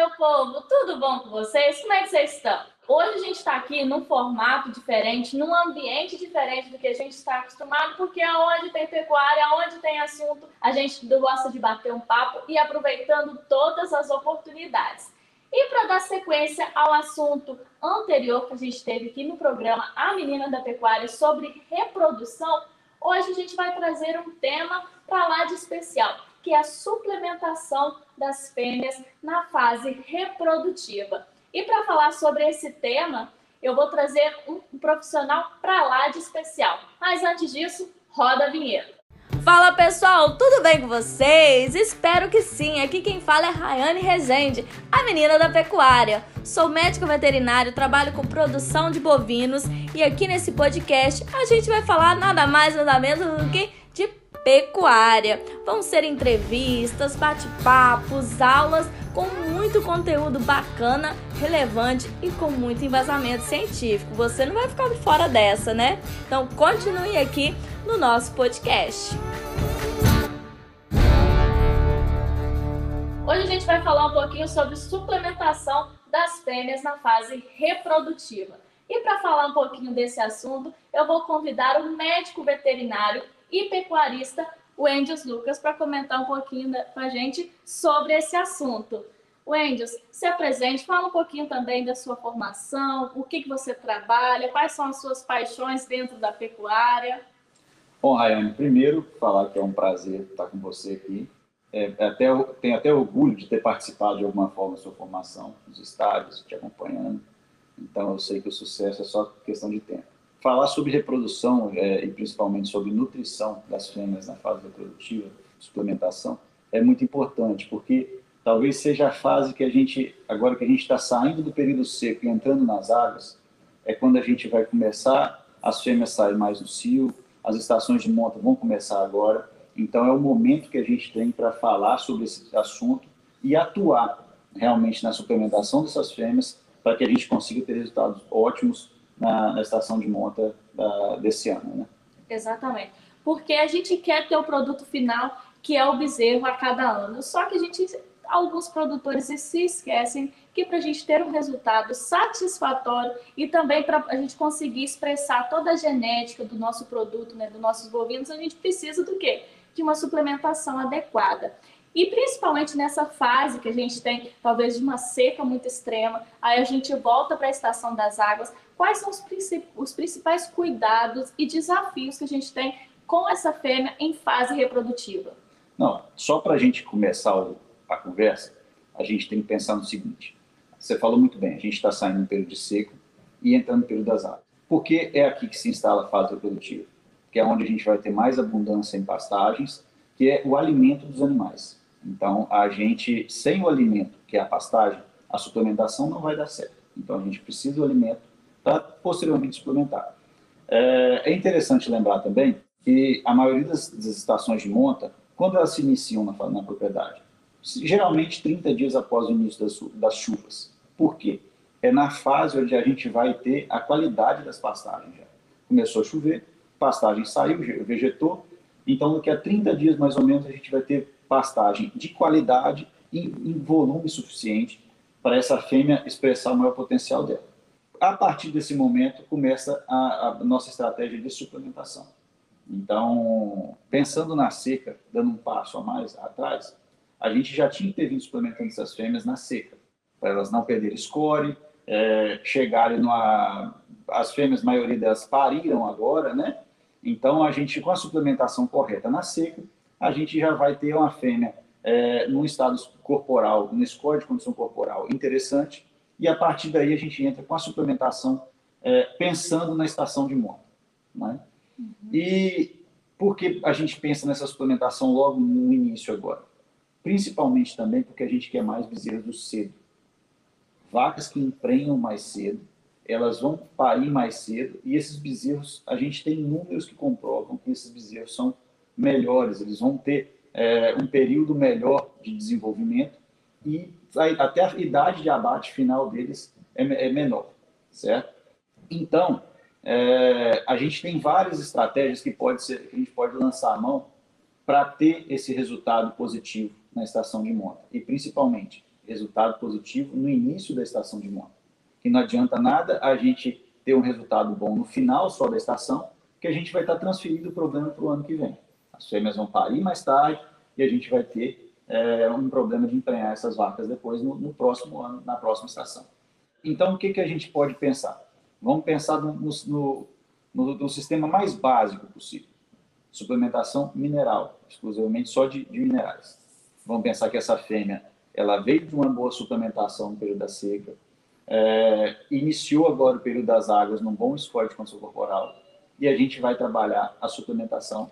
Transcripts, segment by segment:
meu povo, tudo bom com vocês? Como é que vocês estão? Hoje a gente está aqui num formato diferente, num ambiente diferente do que a gente está acostumado, porque aonde tem pecuária, aonde tem assunto, a gente gosta de bater um papo e aproveitando todas as oportunidades. E para dar sequência ao assunto anterior que a gente teve aqui no programa A Menina da Pecuária sobre reprodução, hoje a gente vai trazer um tema para lá de especial, que é a suplementação das fêmeas na fase reprodutiva. E para falar sobre esse tema, eu vou trazer um profissional para lá de especial. Mas antes disso, roda a vinheta. Fala pessoal, tudo bem com vocês? Espero que sim. Aqui quem fala é Rayane Rezende, a menina da pecuária. Sou médico veterinário, trabalho com produção de bovinos e aqui nesse podcast a gente vai falar nada mais nada menos do que pecuária. Vão ser entrevistas, bate-papos, aulas com muito conteúdo bacana, relevante e com muito embasamento científico. Você não vai ficar fora dessa, né? Então continue aqui no nosso podcast. Hoje a gente vai falar um pouquinho sobre suplementação das fêmeas na fase reprodutiva. E para falar um pouquinho desse assunto, eu vou convidar o médico veterinário e pecuarista Wendios Lucas para comentar um pouquinho com a gente sobre esse assunto. Wendios, se apresente, fala um pouquinho também da sua formação, o que, que você trabalha, quais são as suas paixões dentro da pecuária. Bom, Rayane, primeiro falar que é um prazer estar com você aqui. É, é até, tenho até orgulho de ter participado de alguma forma da sua formação, nos estádios, te acompanhando. Então, eu sei que o sucesso é só questão de tempo falar sobre reprodução é, e principalmente sobre nutrição das fêmeas na fase reprodutiva, suplementação, é muito importante, porque talvez seja a fase que a gente, agora que a gente está saindo do período seco e entrando nas águas, é quando a gente vai começar, as fêmeas saem mais no cio, as estações de monta vão começar agora, então é o momento que a gente tem para falar sobre esse assunto e atuar realmente na suplementação dessas fêmeas para que a gente consiga ter resultados ótimos na, na estação de monta da, desse ano. Né? Exatamente. Porque a gente quer ter o produto final, que é o bezerro a cada ano. Só que a gente, alguns produtores se esquecem que para a gente ter um resultado satisfatório e também para a gente conseguir expressar toda a genética do nosso produto, né, dos nossos bovinos, a gente precisa do quê? De uma suplementação adequada. E principalmente nessa fase que a gente tem, talvez, de uma seca muito extrema, aí a gente volta para a estação das águas. Quais são os, os principais cuidados e desafios que a gente tem com essa fêmea em fase reprodutiva? Não, só para a gente começar a conversa, a gente tem que pensar no seguinte: você falou muito bem, a gente está saindo do período de seco e entrando no período das águas. Porque é aqui que se instala a fase reprodutiva, que é onde a gente vai ter mais abundância em pastagens, que é o alimento dos animais. Então, a gente, sem o alimento, que é a pastagem, a suplementação não vai dar certo. Então, a gente precisa do alimento para posteriormente suplementar. É, é, interessante lembrar também que a maioria das, das, estações de monta, quando elas se iniciam na, na propriedade, geralmente 30 dias após o início das, das chuvas. Por quê? É na fase onde a gente vai ter a qualidade das pastagens já. Começou a chover, pastagem saiu, vegetou, então daqui a 30 dias mais ou menos a gente vai ter pastagem de qualidade e em volume suficiente para essa fêmea expressar o maior potencial dela. A partir desse momento começa a, a nossa estratégia de suplementação. Então, pensando na seca, dando um passo a mais atrás, a gente já tinha intervindo suplementando essas fêmeas na seca, para elas não perderem score, é, chegarem numa... As fêmeas, a maioria delas pariram agora, né? Então, a gente, com a suplementação correta na seca, a gente já vai ter uma fêmea é, num estado corporal, num score de condição corporal interessante, e a partir daí a gente entra com a suplementação é, pensando na estação de monta. Né? Uhum. E por que a gente pensa nessa suplementação logo no início agora? Principalmente também porque a gente quer mais bezerros do cedo. Vacas que emprenham mais cedo, elas vão parir mais cedo, e esses bezerros, a gente tem números que comprovam que esses bezerros são melhores, eles vão ter é, um período melhor de desenvolvimento e até a idade de abate final deles é, é menor, certo? Então, é, a gente tem várias estratégias que, pode ser, que a gente pode lançar a mão para ter esse resultado positivo na estação de monta. E, principalmente, resultado positivo no início da estação de monta. Que não adianta nada a gente ter um resultado bom no final só da estação, que a gente vai estar transferindo o problema para o ano que vem. As fêmeas vão parir mais tarde e a gente vai ter é, um problema de emprenhar essas vacas depois no, no, próximo ano, na próxima estação. Então, o que, que a gente pode pensar? Vamos pensar no, no, no, no sistema mais básico possível. Suplementação mineral, exclusivamente só de, de minerais. Vamos pensar que essa fêmea ela veio de uma boa suplementação no período da seca, é, iniciou agora o período das águas num bom score de condição corporal e a gente vai trabalhar a suplementação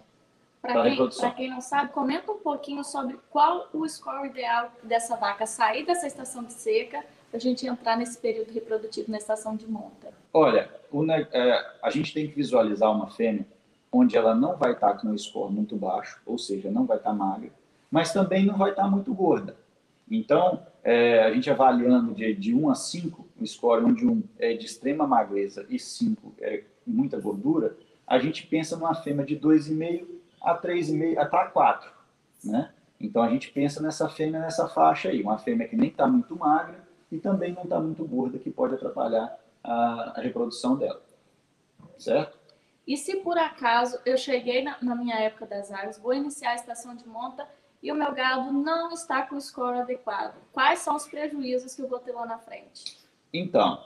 para. Para quem não sabe, comenta um pouquinho sobre qual o score ideal dessa vaca sair dessa estação de seca para a gente entrar nesse período reprodutivo na estação de monta. Olha, é, a gente tem que visualizar uma fêmea onde ela não vai estar com um score muito baixo, ou seja, não vai estar magra, mas também não vai estar muito gorda. Então, é, a gente avaliando de, de 1 a 5, um score onde 1 é de extrema magreza e 5 é muita gordura, a gente pensa numa fêmea de 2,5 a 3,5 até 4, né? Então a gente pensa nessa fêmea nessa faixa aí, uma fêmea que nem está muito magra e também não está muito gorda, que pode atrapalhar a, a, reprodução dela, certo? E se por acaso eu cheguei na, na minha época das águas, vou iniciar a estação de monta e o meu gado não está com o score adequado, quais são os prejuízos que eu vou ter lá na frente? Então,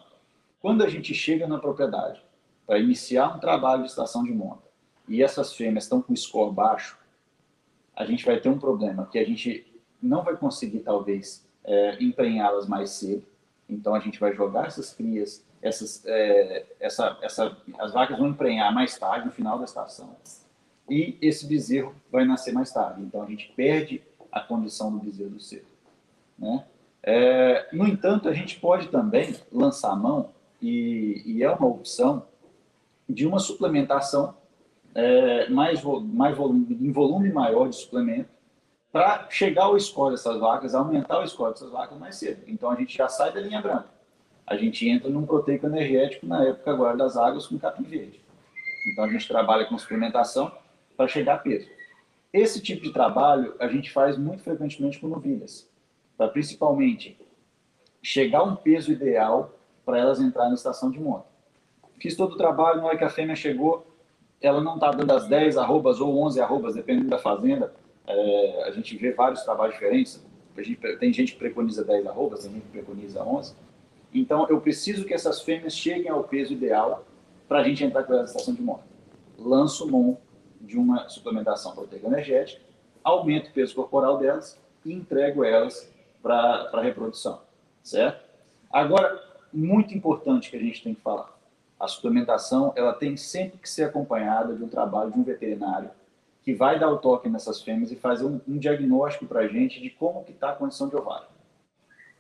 quando a gente chega na propriedade para iniciar um trabalho de estação de monta e essas fêmeas estão com score baixo, a gente vai ter um problema que a gente não vai conseguir, talvez, é, emprenhá-las mais cedo. Então, a gente vai jogar essas crias, essas, é, essa, essa, as vacas vão emprenhar mais tarde, no final da estação e esse bezerro vai nascer mais tarde. Então a gente perde a condição do bezerro do cedo. Né? É, no entanto, a gente pode também lançar mão, e, e é uma opção, de uma suplementação é, mais, mais volume, em volume maior de suplemento, para chegar ao score dessas vacas, aumentar o score dessas vacas mais cedo. Então a gente já sai da linha branca. A gente entra num proteico energético na época agora das águas com capim verde. Então a gente trabalha com suplementação para chegar a peso. Esse tipo de trabalho a gente faz muito frequentemente com novilhas, para principalmente chegar a um peso ideal para elas entrarem na estação de monta. Fiz todo o trabalho, na hora que a fêmea chegou, ela não está dando as 10 arrobas ou 11 arrobas, dependendo da fazenda. É, a gente vê vários trabalhos diferentes. Gente, tem gente que preconiza 10 arrobas, tem gente que preconiza 11. Então, eu preciso que essas fêmeas cheguem ao peso ideal para a gente entrar com na estação de monta. Lanço mão de uma suplementação proteica energética, aumento o peso corporal delas e entrego elas para a reprodução, certo? Agora, muito importante que a gente tem que falar, a suplementação ela tem sempre que ser acompanhada de um trabalho de um veterinário que vai dar o toque nessas fêmeas e fazer um, um diagnóstico para a gente de como que está a condição de ovário.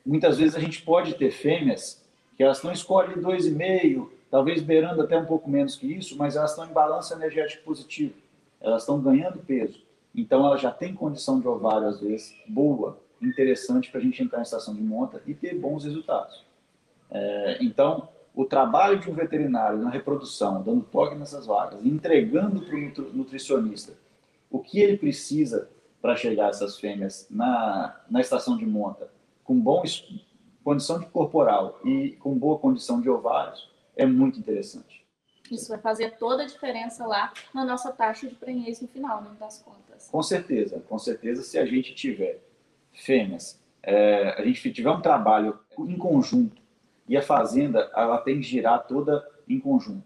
Muitas vezes a gente pode ter fêmeas que elas estão escolhendo 2,5, talvez beirando até um pouco menos que isso, mas elas estão em balanço energético positivo elas estão ganhando peso. Então, ela já tem condição de ovário, às vezes, boa, interessante para a gente entrar em estação de monta e ter bons resultados. É, então, o trabalho de um veterinário na reprodução, dando toque nessas vacas, entregando para o nutricionista o que ele precisa para chegar essas fêmeas na, na estação de monta, com boa condição de corporal e com boa condição de ovários, é muito interessante. Isso vai fazer toda a diferença lá na nossa taxa de prenhez no final, né, das contas. Com certeza, com certeza, se a gente tiver fêmeas, é, a gente tiver um trabalho em conjunto e a fazenda ela tem que girar toda em conjunto.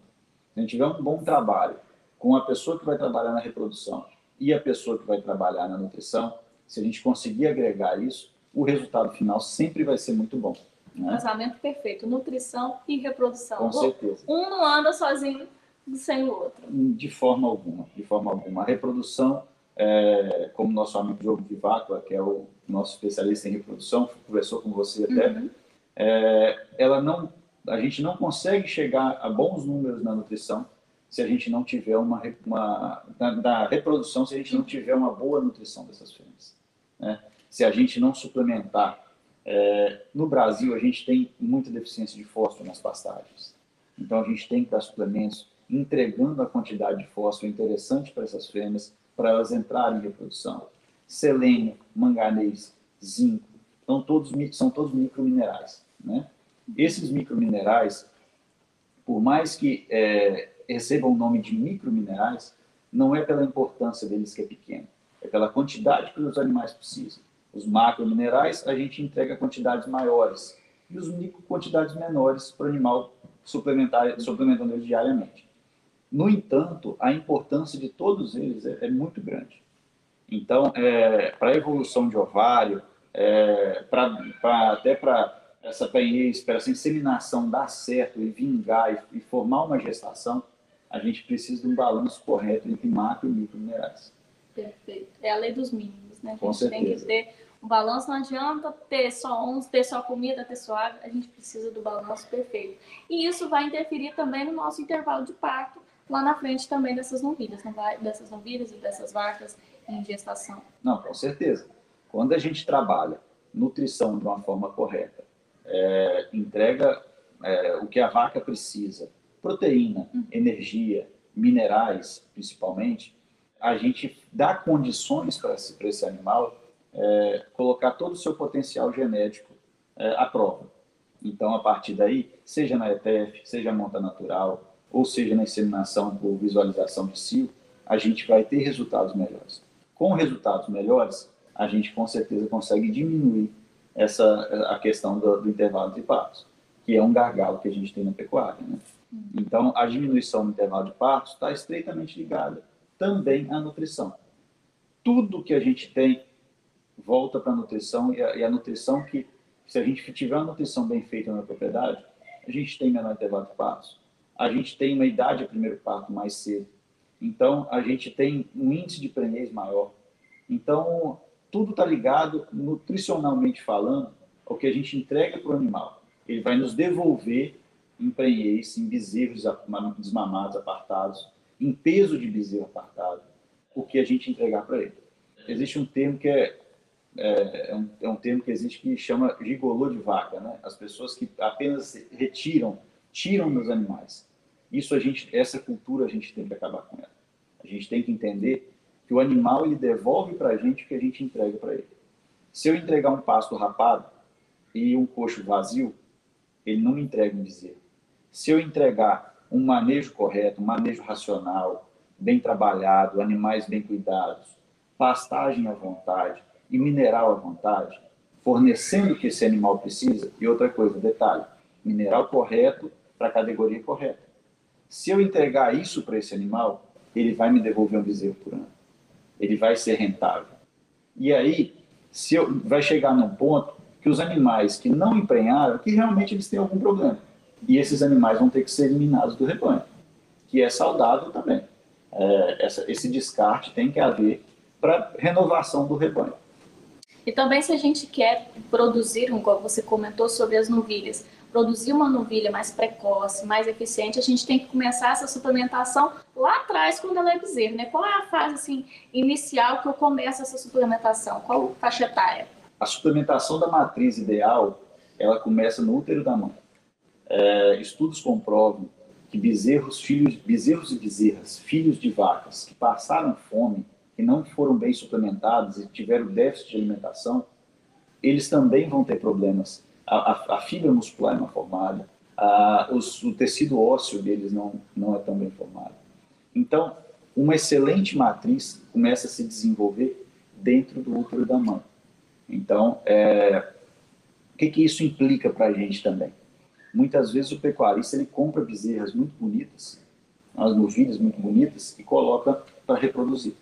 Se a gente tiver um bom trabalho com a pessoa que vai trabalhar na reprodução e a pessoa que vai trabalhar na nutrição, se a gente conseguir agregar isso, o resultado final sempre vai ser muito bom. Né? Casamento perfeito, nutrição e reprodução. Com certeza. Um não anda sozinho sem o outro. De forma alguma, de forma alguma. A reprodução, é, como nosso amigo Diogo Viváqua, que é o nosso especialista em reprodução, conversou com você até, uhum. É, ela não, a gente não consegue chegar a bons números na nutrição se a gente não tiver uma, uma da, reprodução, se a gente não tiver uma boa nutrição dessas fêmeas. Né? Se a gente não suplementar é, no Brasil, a gente tem muita deficiência de fósforo nas pastagens. Então, a gente tem que dar suplementos entregando a quantidade de fósforo interessante para essas fêmeas, para elas entrarem em reprodução. Selênio, manganês, zinco, Então, todos, são todos microminerais. Né? Esses microminerais, por mais que é, recebam o nome de microminerais, não é pela importância deles que é pequeno, é pela quantidade que os animais precisam. Os macrominerais, a gente entrega quantidades maiores, e os micro, quantidades menores para o animal suplementar, suplementando ele diariamente. No entanto, a importância de todos eles é, é muito grande. Então, é, para a evolução de ovário, é, pra, pra, até para essa penhês, para essa inseminação dar certo e vingar e, e, formar uma gestação, a gente precisa de um balanço correto entre macro e micro minerais. Perfeito. É a lei dos mínimos, né? A Com gente tem que ter um balanço, não adianta ter só uns, ter só comida, ter só água, a gente precisa do balanço perfeito. E isso vai interferir também no nosso intervalo de parto, lá na frente também dessas novilhas, dessas novilhas e dessas vacas em gestação. Não, com certeza. Quando a gente trabalha nutrição de uma forma correta, é, entrega é, o que a vaca precisa, proteína, uhum. energia, minerais, principalmente, a gente dá condições para esse, esse animal é, colocar todo o seu potencial genético é, à prova. Então, a partir daí, seja na ETF, seja monta natural, ou seja na inseminação por visualização de cio, a gente vai ter resultados melhores. Com resultados melhores, a gente com certeza consegue diminuir essa a questão do, do intervalo de partos, que é um gargalo que a gente tem na pecuária. Né? Uhum. Então, a diminuição do intervalo de partos está estreitamente ligada também à nutrição. Tudo que a gente tem volta para a nutrição e a, e a nutrição que, se a gente tiver uma nutrição bem feita na propriedade, a gente tem menor intervalo de partos, a gente tem uma idade de primeiro parto mais cedo, então a gente tem um índice de prenhez maior. Então, tudo está ligado, nutricionalmente falando, ao que a gente entrega para o animal. Ele vai nos devolver em prenhez, em bezerros desmamados, apartados, em peso de bezerro apartado, o que a gente entregar para ele. Existe um termo que é, é, é, um, é um termo que existe que chama gigolô de vaca, né? As pessoas que apenas retiram, tiram dos animais. Isso a gente, essa cultura a gente tem que acabar com ela. A gente tem que entender que o animal ele devolve para a gente o que a gente entrega para ele. Se eu entregar um pasto rapado e um coxo vazio, ele não me entrega um bezerro. Se eu entregar um manejo correto, um manejo racional, bem trabalhado, animais bem cuidados, pastagem à vontade e mineral à vontade, fornecendo o que esse animal precisa. E outra coisa, detalhe, mineral correto para a categoria correta. Se eu entregar isso para esse animal, ele vai me devolver um bezerro por ano. Ele vai ser rentável. E aí, se eu, vai chegar num ponto que os animais que não emprenharam, que realmente eles têm algum problema. E esses animais vão ter que ser eliminados do rebanho, que é saudável também. É, essa, esse descarte tem que haver para renovação do rebanho. E também se a gente quer produzir, como você comentou sobre as novilhas, produzir uma novilha mais precoce, mais eficiente, a gente tem que começar essa suplementação lá atrás, quando ela é bezerro, né? Qual é a fase assim, inicial que eu começo essa suplementação? Qual faixa etária? A suplementação da matriz ideal, ela começa no útero da mãe. É, estudos comprovam que bezerros, filhos, bezerros e bezerras, filhos de vacas que passaram fome, que não foram bem suplementados e tiveram déficit de alimentação, eles também vão ter problemas a, a, fibra muscular é mal formada, a, os, o tecido ósseo deles não, não é tão bem formado. Então, uma excelente matriz começa a se desenvolver dentro do útero da mãe. Então, é, o que, que isso implica para a gente também? Muitas vezes o pecuarista ele compra bezerras muito bonitas, as novilhas muito bonitas, e coloca para reproduzir.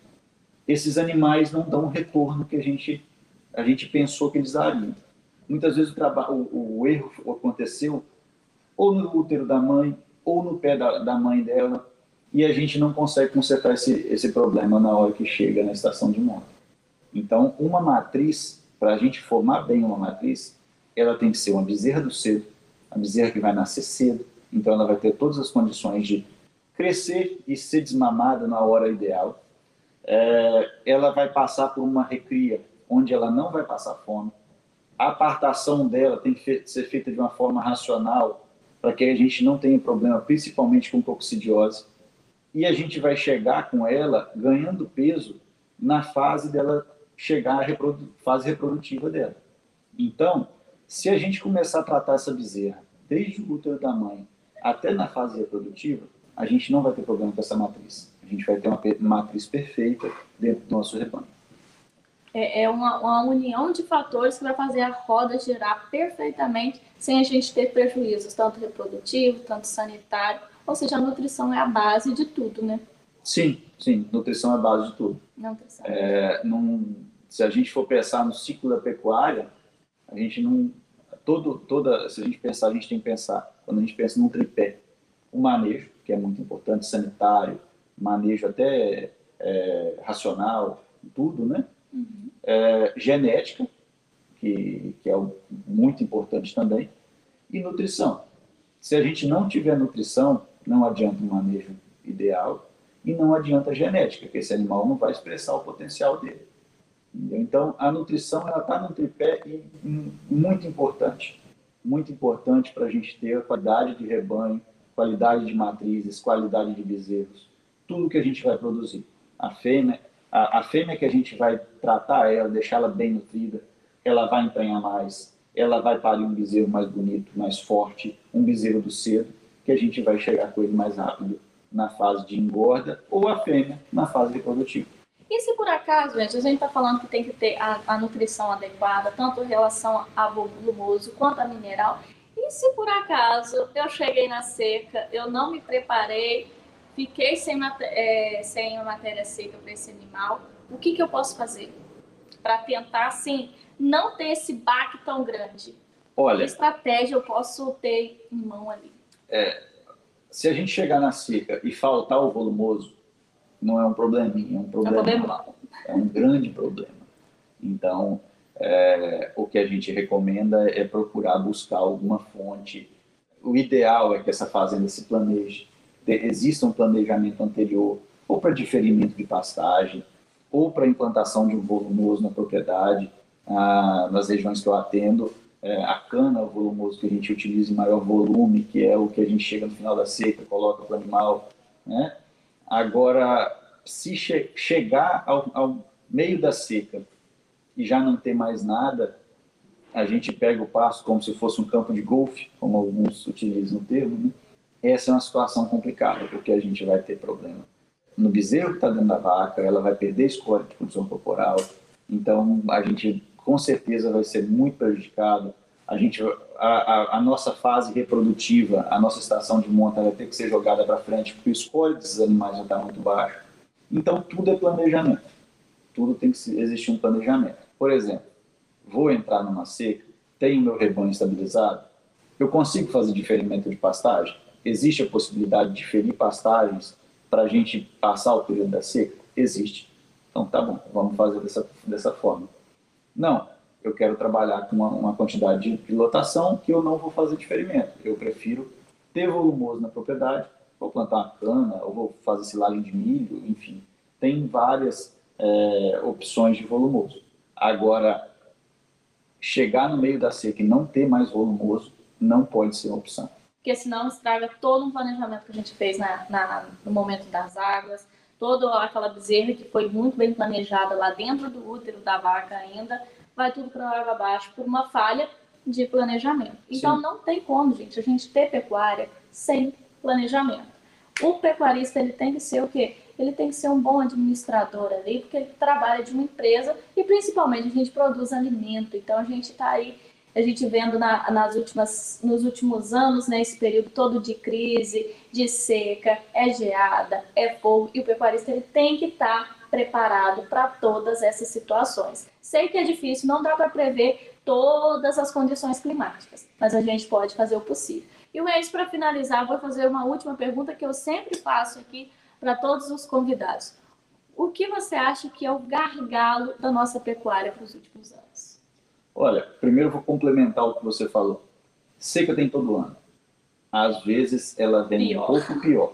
Esses animais não dão o retorno que a gente, a gente pensou que eles dariam. Muitas vezes o, o, o erro aconteceu ou no útero da mãe ou no pé da, da mãe dela e a gente não consegue consertar esse, esse problema na hora que chega na estação de monta. Então, uma matriz, para a gente formar bem uma matriz, ela tem que ser uma bezerra do cedo, a bezerra que vai nascer cedo, então ela vai ter todas as condições de crescer e ser desmamada na hora ideal. É, ela vai passar por uma recria onde ela não vai passar fome, a apartação dela tem que ser feita de uma forma racional, para que a gente não tenha problema, principalmente com coccidiose. E a gente vai chegar com ela ganhando peso na fase dela chegar à reprodu fase reprodutiva dela. Então, se a gente começar a tratar essa bezerra desde o útero da mãe até na fase reprodutiva, a gente não vai ter problema com essa matriz. A gente vai ter uma matriz perfeita dentro do nosso rebanho. É, é uma, uma, união de fatores que vai fazer a roda girar perfeitamente sem a gente ter prejuízos, tanto reprodutivo, tanto sanitário. Ou seja, a nutrição é a base de tudo, né? Sim, sim. Nutrição é a base de tudo. Nutrição. É, num, se a gente for pensar no ciclo da pecuária, a gente não todo toda se a gente pensar a gente tem que pensar quando a gente pensa num tripé o manejo que é muito importante sanitário manejo até é, racional tudo né uhum. é, genética que, que é muito importante também e nutrição se a gente não tiver nutrição não adianta um manejo ideal e não adianta genética que esse animal não vai expressar o potencial dele então, a nutrição ela está num tripé muito importante, muito importante para a gente ter a qualidade de rebanho, qualidade de matrizes, qualidade de bezerros, tudo que a gente vai produzir. A fêmea, a, a fêmea que a gente vai tratar ela, deixá-la bem nutrida, ela vai emprenhar mais, ela vai parir um bezerro mais bonito, mais forte, um bezerro do cedo, que a gente vai chegar com ele mais rápido na fase de engorda, ou a fêmea na fase reprodutiva. E se por acaso, gente, a gente está falando que tem que ter a, a, nutrição adequada, tanto em relação a volumoso quanto a mineral, e se por acaso eu cheguei na seca, eu não me preparei, fiquei sem, é, sem a matéria seca para esse animal, o que, que eu posso fazer para tentar, assim, não ter esse baque tão grande? Olha, que estratégia eu posso ter em mão ali? É, se a gente chegar na seca e faltar o volumoso, não é um probleminha, é um problema. É um, problema. é um grande problema. Então, é, o que a gente recomenda é procurar buscar alguma fonte. O ideal é que essa fazenda se planeje, exista um planejamento anterior, ou para diferimento de pastagem, ou para implantação de um volumoso na propriedade. Ah, nas regiões que eu atendo, é, a cana, o volumoso que a gente utiliza em maior volume, que é o que a gente chega no final da seca, coloca para o animal, né? Agora, se che chegar ao, ao, meio da seca e já não ter mais nada, a gente pega o pasto como se fosse um campo de golfe, como alguns utilizam o termo, né? Essa é uma situação complicada, porque a gente vai ter problema no bezerro que está dentro da vaca, ela vai perder escolha de função corporal, então a gente com certeza vai ser muito prejudicado. A gente, a, a, a nossa fase reprodutiva, a nossa estação de monta vai ter que ser jogada para frente, porque o escolha desses animais já está muito baixo. Então, tudo é planejamento. Tudo tem que existir um planejamento. Por exemplo, vou entrar numa seca, tenho meu rebanho estabilizado, eu consigo fazer diferimento de pastagem? Existe a possibilidade de diferir pastagens para a gente passar o período da seca? Existe. Então, tá bom, vamos fazer dessa, dessa forma. Não, eu quero trabalhar com uma, uma quantidade de lotação que eu não vou fazer diferimento. Eu prefiro ter volumoso na propriedade, vou plantar uma cana, ou vou fazer silagem de milho, enfim. Tem várias é, opções de volumoso. Agora, chegar no meio da seca e não ter mais volumoso não pode ser uma opção. Porque senão estraga todo um planejamento que a gente fez na, na, no momento das águas, toda aquela bezerra que foi muito bem planejada lá dentro do útero da vaca ainda, vai tudo para água abaixo por uma falha de planejamento. Então Sim. não tem como, gente, a gente ter pecuária sem planejamento. O pecuarista ele tem que ser o quê? Ele tem que ser um bom administrador ali, porque ele trabalha de uma empresa e principalmente a gente produz alimento. Então a gente está aí, a gente vendo na, nas últimas, nos últimos anos, né, esse período todo de crise, de seca, é geada, é fogo, e o pecuarista ele tem que estar tá preparado para todas essas situações. Sei que é difícil, não dá para prever todas as condições climáticas, mas a gente pode fazer o possível. E o Reis, para finalizar, vou fazer uma última pergunta que eu sempre faço aqui para todos os convidados. O que você acha que é o gargalo da nossa pecuária para os últimos anos? Olha, primeiro vou complementar o que você falou. Seca tem todo ano. Às vezes ela vem pior. um pouco pior,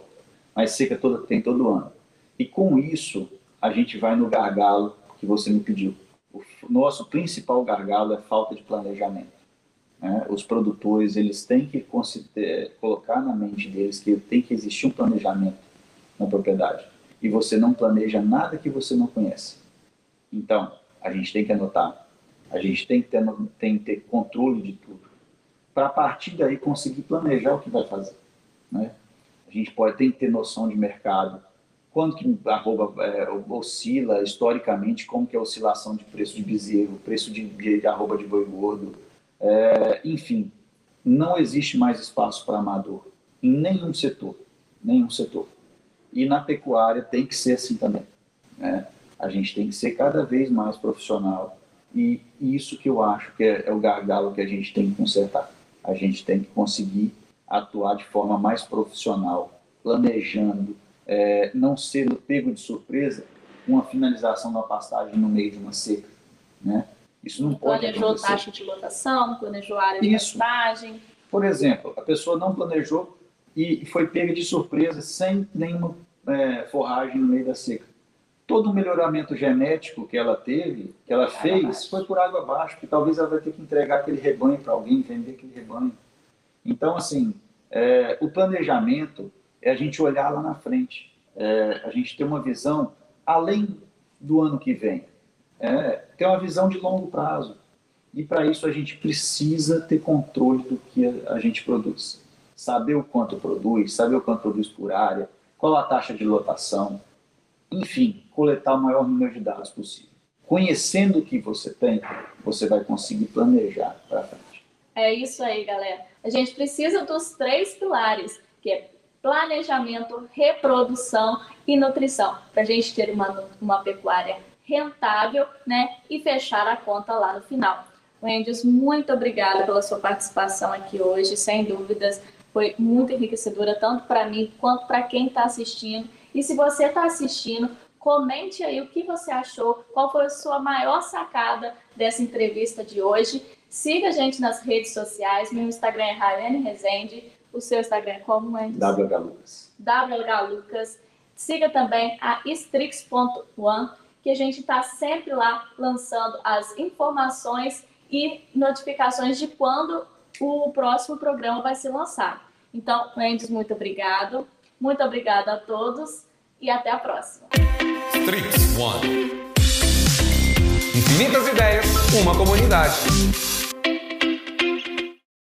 mas seca toda, tem todo ano. E com isso, a gente vai no gargalo que você me pediu. O nosso principal gargalo é falta de planejamento. Né? Os produtores eles têm que colocar na mente deles que tem que existir um planejamento na propriedade. E você não planeja nada que você não conhece. Então, a gente tem que anotar A gente tem que ter, tem que ter controle de tudo. Para a partir daí conseguir planejar o que vai fazer. Né? A gente pode tem que ter noção de mercado, quanto que arroba é, oscila historicamente, como que é a oscilação de preço de bezerro, preço de, de arroba de boi gordo, é, enfim, não existe mais espaço para amador em nenhum setor, nenhum setor. E na pecuária tem que ser assim também. Né? A gente tem que ser cada vez mais profissional e isso que eu acho que é, é o gargalo que a gente tem que consertar. A gente tem que conseguir atuar de forma mais profissional, planejando, é, não sendo pego de surpresa com a finalização da pastagem no meio de uma seca, né? Isso não pode planejou acontecer. taxa de lotação, planejou área de Isso. pastagem. Por exemplo, a pessoa não planejou e foi pega de surpresa sem nenhuma é, forragem no meio da seca. Todo o melhoramento genético que ela teve, que ela fez, foi por água abaixo, porque talvez ela vai ter que entregar aquele rebanho para alguém, vender aquele rebanho. Então, assim, é, o planejamento é a gente olhar lá na frente, é, a gente ter uma visão além do ano que vem, é, ter uma visão de longo prazo. E para isso a gente precisa ter controle do que a gente produz. Saber o quanto produz, saber o quanto produz por área, qual a taxa de lotação, enfim, coletar o maior número de dados possível. Conhecendo o que você tem, você vai conseguir planejar para frente. É isso aí, galera. A gente precisa dos três pilares, que é planejamento, reprodução e nutrição, para a gente ter uma, uma pecuária rentável, né, e fechar a conta lá no final. Wendy's, muito obrigada pela sua participação aqui hoje, sem dúvidas, foi muito enriquecedora, tanto para mim quanto para quem está assistindo. E se você está assistindo, comente aí o que você achou, qual foi a sua maior sacada dessa entrevista de hoje. Siga a gente nas redes sociais, meu Instagram é Rayane Rezende, o seu Instagram é como, Wendy's? WH Lucas. WH Lucas. Siga também a Strix.one, que a gente está sempre lá lançando as informações e notificações de quando o próximo programa vai ser lançado. Então, Mendes, muito obrigado. Muito obrigada a todos e até a próxima. Strix One. Infinitas ideias, uma comunidade.